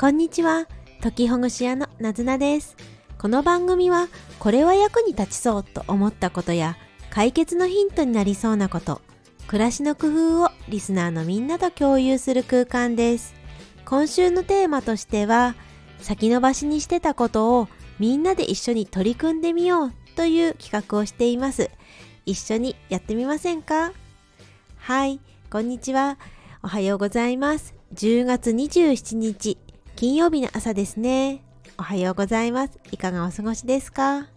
こんにちは。解きほぐし屋のなずなです。この番組はこれは役に立ちそうと思ったことや解決のヒントになりそうなこと暮らしの工夫をリスナーのみんなと共有する空間です。今週のテーマとしては先延ばしにしてたことをみんなで一緒に取り組んでみようという企画をしています。一緒にやってみませんか？はいこんにちは。おはようございます。10月27日。金曜日の朝ですね。おはようございます。いかがお過ごしですか？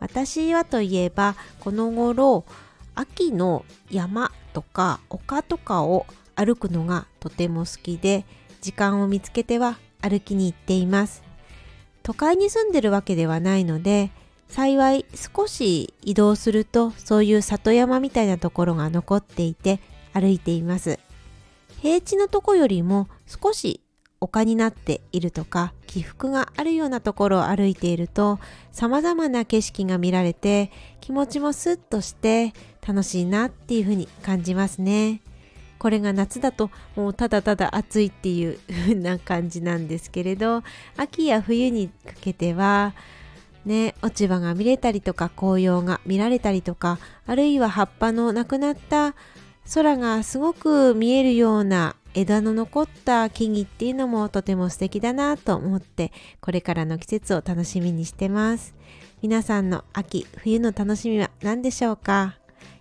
私はといえばこの頃秋の山とか丘とかを歩くのがとても好きで時間を見つけては歩きに行っています。都会に住んでるわけではないので幸い少し移動するとそういう里山みたいなところが残っていて歩いています。平地のとこよりも少し丘になっているとか起伏があるようなところを歩いていると様々な景色が見られて気持ちもスッとして楽しいなっていうふうに感じますね。これが夏だともうただただ暑いっていう風な感じなんですけれど秋や冬にかけてはね落ち葉が見れたりとか紅葉が見られたりとかあるいは葉っぱのなくなった空がすごく見えるような枝の残った木々っていうのもとても素敵だなと思ってこれからの季節を楽しみにしてます皆さんの秋冬の楽しみは何でしょうか？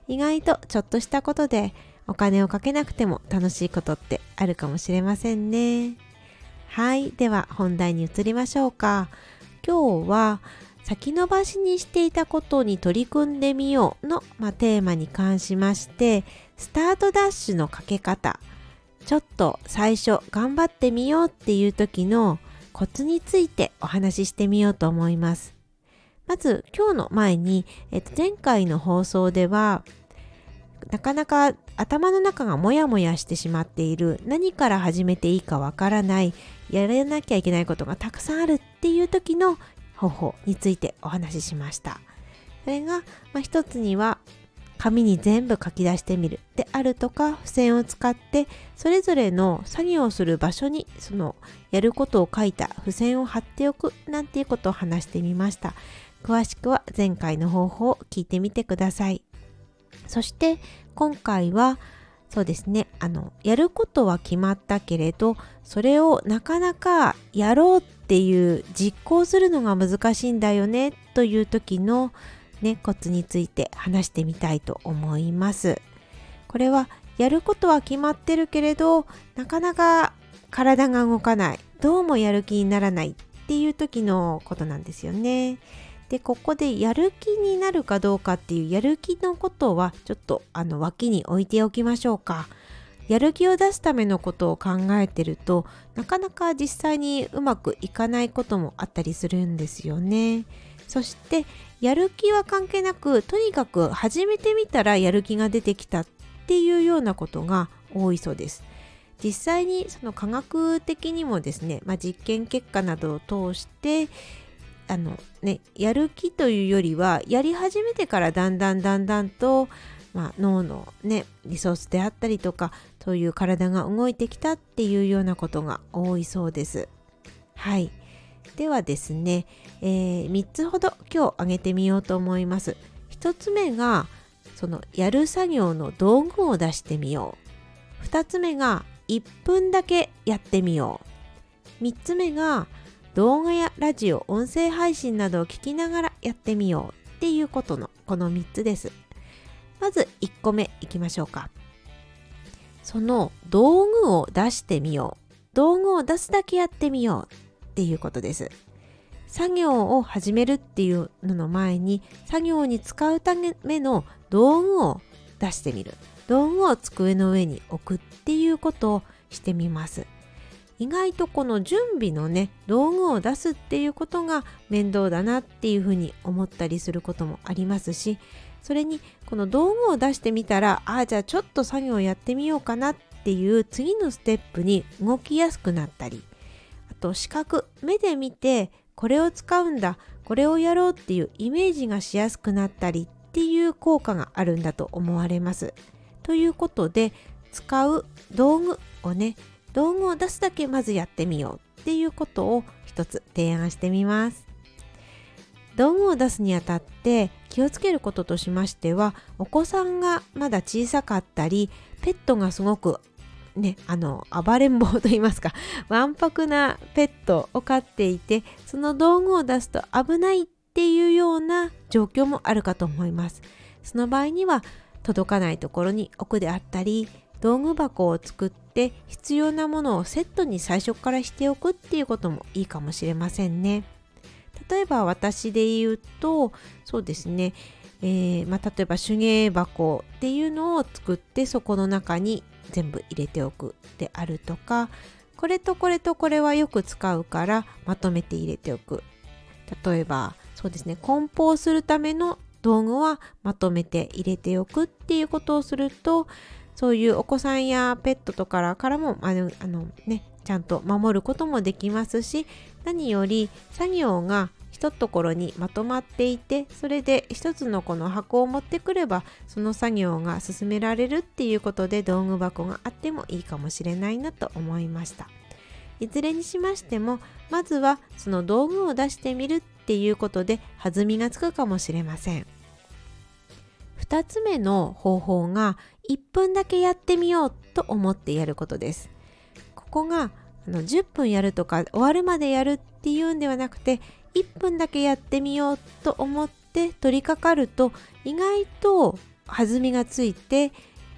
意外とちょっとしたことでお金をかけなくても楽しいことってあるかもしれませんね。はい。では本題に移りましょうか。今日は先延ばしにしていたことに取り組んでみようの、まあ、テーマに関しましてスタートダッシュのかけ方ちょっと最初頑張ってみようっていう時のコツについてお話ししてみようと思います。まず今日の前に、えっと、前回の放送ではなかなか頭の中がモヤモヤしてしまっている何から始めていいかわからないやらなきゃいけないことがたくさんあるっていう時の方法についてお話ししましたそれが、まあ、一つには紙に全部書き出してみる。であるとか付箋を使ってそれぞれの作業をする場所にそのやることを書いた付箋を貼っておくなんていうことを話してみました。詳しくは前回の方法を聞いてみてください。そして今回はそうですね。あのやることは決まったけれどそれをなかなかやろうっていう実行するのが難しいんだよねという時のねコツについて話してみたいと思いますこれはやることは決まってるけれどなかなか体が動かないどうもやる気にならないっていう時のことなんですよねでここでやる気になるかどうかっていうやる気のことはちょっとあの脇に置いておきましょうか。やる気を出すためのことを考えてるとなかなか実際にうまくいかないこともあったりするんですよね。そしてやる気は関係なくとにかく始めてみたらやる気が出てきたっていうようなことが多いそうです。実際にその科学的にもですね、まあ、実験結果などを通してあのねやる気というよりはやり始めてからだんだんだんだんと、まあ、脳のねリソースであったりとかそういう体が動いてきたっていうようなことが多いそうです。はいではですね、えー、3つほど今日挙げてみようと思います。1つ目がそのやる作業の道具を出してみよう。2つ目が1分だけやってみよう。3つ目が動画やラジオ、音声配信などを聞きながらやってみようっていうことのこの3つです。まず1個目いきましょうか。その道具を出してみよう。道具を出すだけやってみようっていうことです。作業を始めるっていうのの前に作業に使うための道具を出してみる。道具を机の上に置くっていうことをしてみます。意外とこの準備のね道具を出すっていうことが面倒だなっていうふうに思ったりすることもありますしそれにこの道具を出してみたらああじゃあちょっと作業やってみようかなっていう次のステップに動きやすくなったりと視覚目で見てこれを使うんだこれをやろうっていうイメージがしやすくなったりっていう効果があるんだと思われます。ということで使う道具をね道具を出すだけまずやってみようっていうことを一つ提案してみます道具を出すにあたって気をつけることとしましてはお子さんがまだ小さかったりペットがすごくね、あの暴れん坊と言いますかわんぱくなペットを飼っていてその道具を出すと危ないっていうような状況もあるかと思います。その場合には届かないところに置くであったり道具箱を作って必要なものをセットに最初からしておくっていうこともいいかもしれませんね。例えば私で言うとそうですねえー、まあ、例えば手芸箱っていうのを作ってそこの中に全部入れておくであるとかこれとこれとこれはよく使うからまとめて入れておく。例えばそうですね梱包するための道具はまとめて入れておくっていうことをするとそういうお子さんやペットとかからもああのねちゃんと守ることもできますし何より作業が一ところにまとまっていてそれで一つのこの箱を持ってくればその作業が進められるっていうことで道具箱があってもいいかもしれないなと思いました。いずれにしましてもまずはその道具を出してみるっていうことで弾みがつくかもしれません。2つ目の方法が1分だけやってみようと思ってやることです。ここがあの10分やるとか終わるまでやるっていうんではなくて1分だけやってみようと思って取り掛かると意外と弾みがついて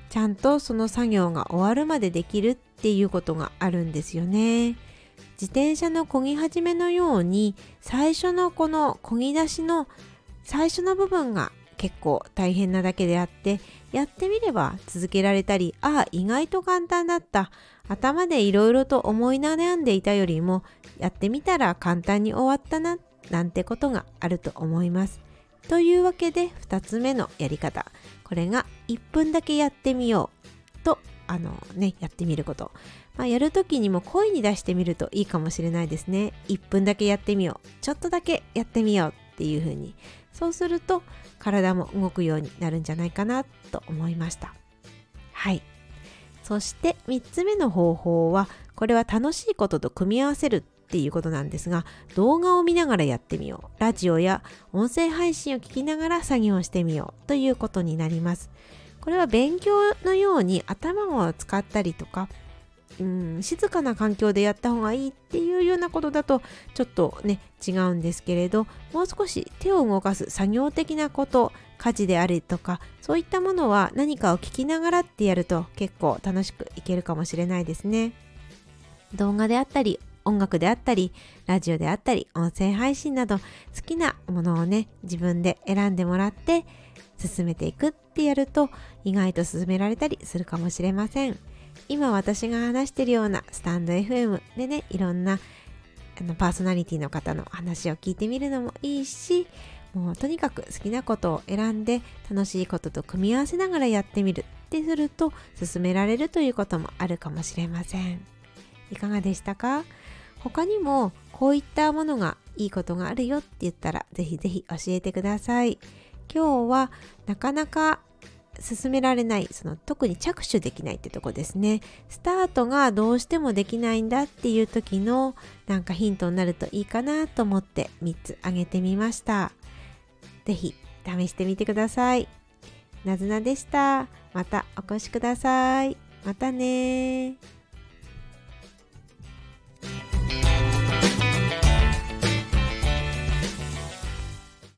ちゃんとその作業が終わるまでできるっていうことがあるんですよね。自転車の漕ぎ始めのように最初のこの漕ぎ出しの最初の部分が結構大変なだけであってやってみれば続けられたりああ意外と簡単だった頭でいろいろと思い悩んでいたよりもやってみたら簡単に終わったななんてことがあると思います。というわけで2つ目のやり方。これが1分だけやってみようとあのねやってみること、まあ、やる時にも声に出してみるといいかもしれないですね。1分だけやってみよう。ちょっとだけやってみようっていう風に。そうすると体も動くようになるんじゃないかなと思いました。はい。そして3つ目の方法はこれは楽しいことと組み合わせるっていうことなんですが動画を見ながらやってみよう。ラジオや音声配信を聞きながら作業してみようということになります。これは勉強のように頭を使ったりとかうん静かな環境でやった方がいいっていうようなことだとちょっとね違うんですけれどもう少し手を動かす作業的なこと家事であるとかそういったものは何かを聞きながらってやると結構楽しくいけるかもしれないですね動画であったり音楽であったりラジオであったり音声配信など好きなものをね自分で選んでもらって進めていくってやると意外と進められたりするかもしれません。今私が話してるようなスタンド FM でねいろんなあのパーソナリティの方の話を聞いてみるのもいいしもうとにかく好きなことを選んで楽しいことと組み合わせながらやってみるってすると進められるということもあるかもしれません。いかがでしたか？他にもこういったものがいいことがあるよって言ったらぜひぜひ教えてください。今日はなかなか進められないその特に着手できないってとこですね。スタートがどうしてもできないんだっていう時のなんかヒントになるといいかなと思って3つ挙げてみました。是非試してみてください。なずなでした。またお越しください。またね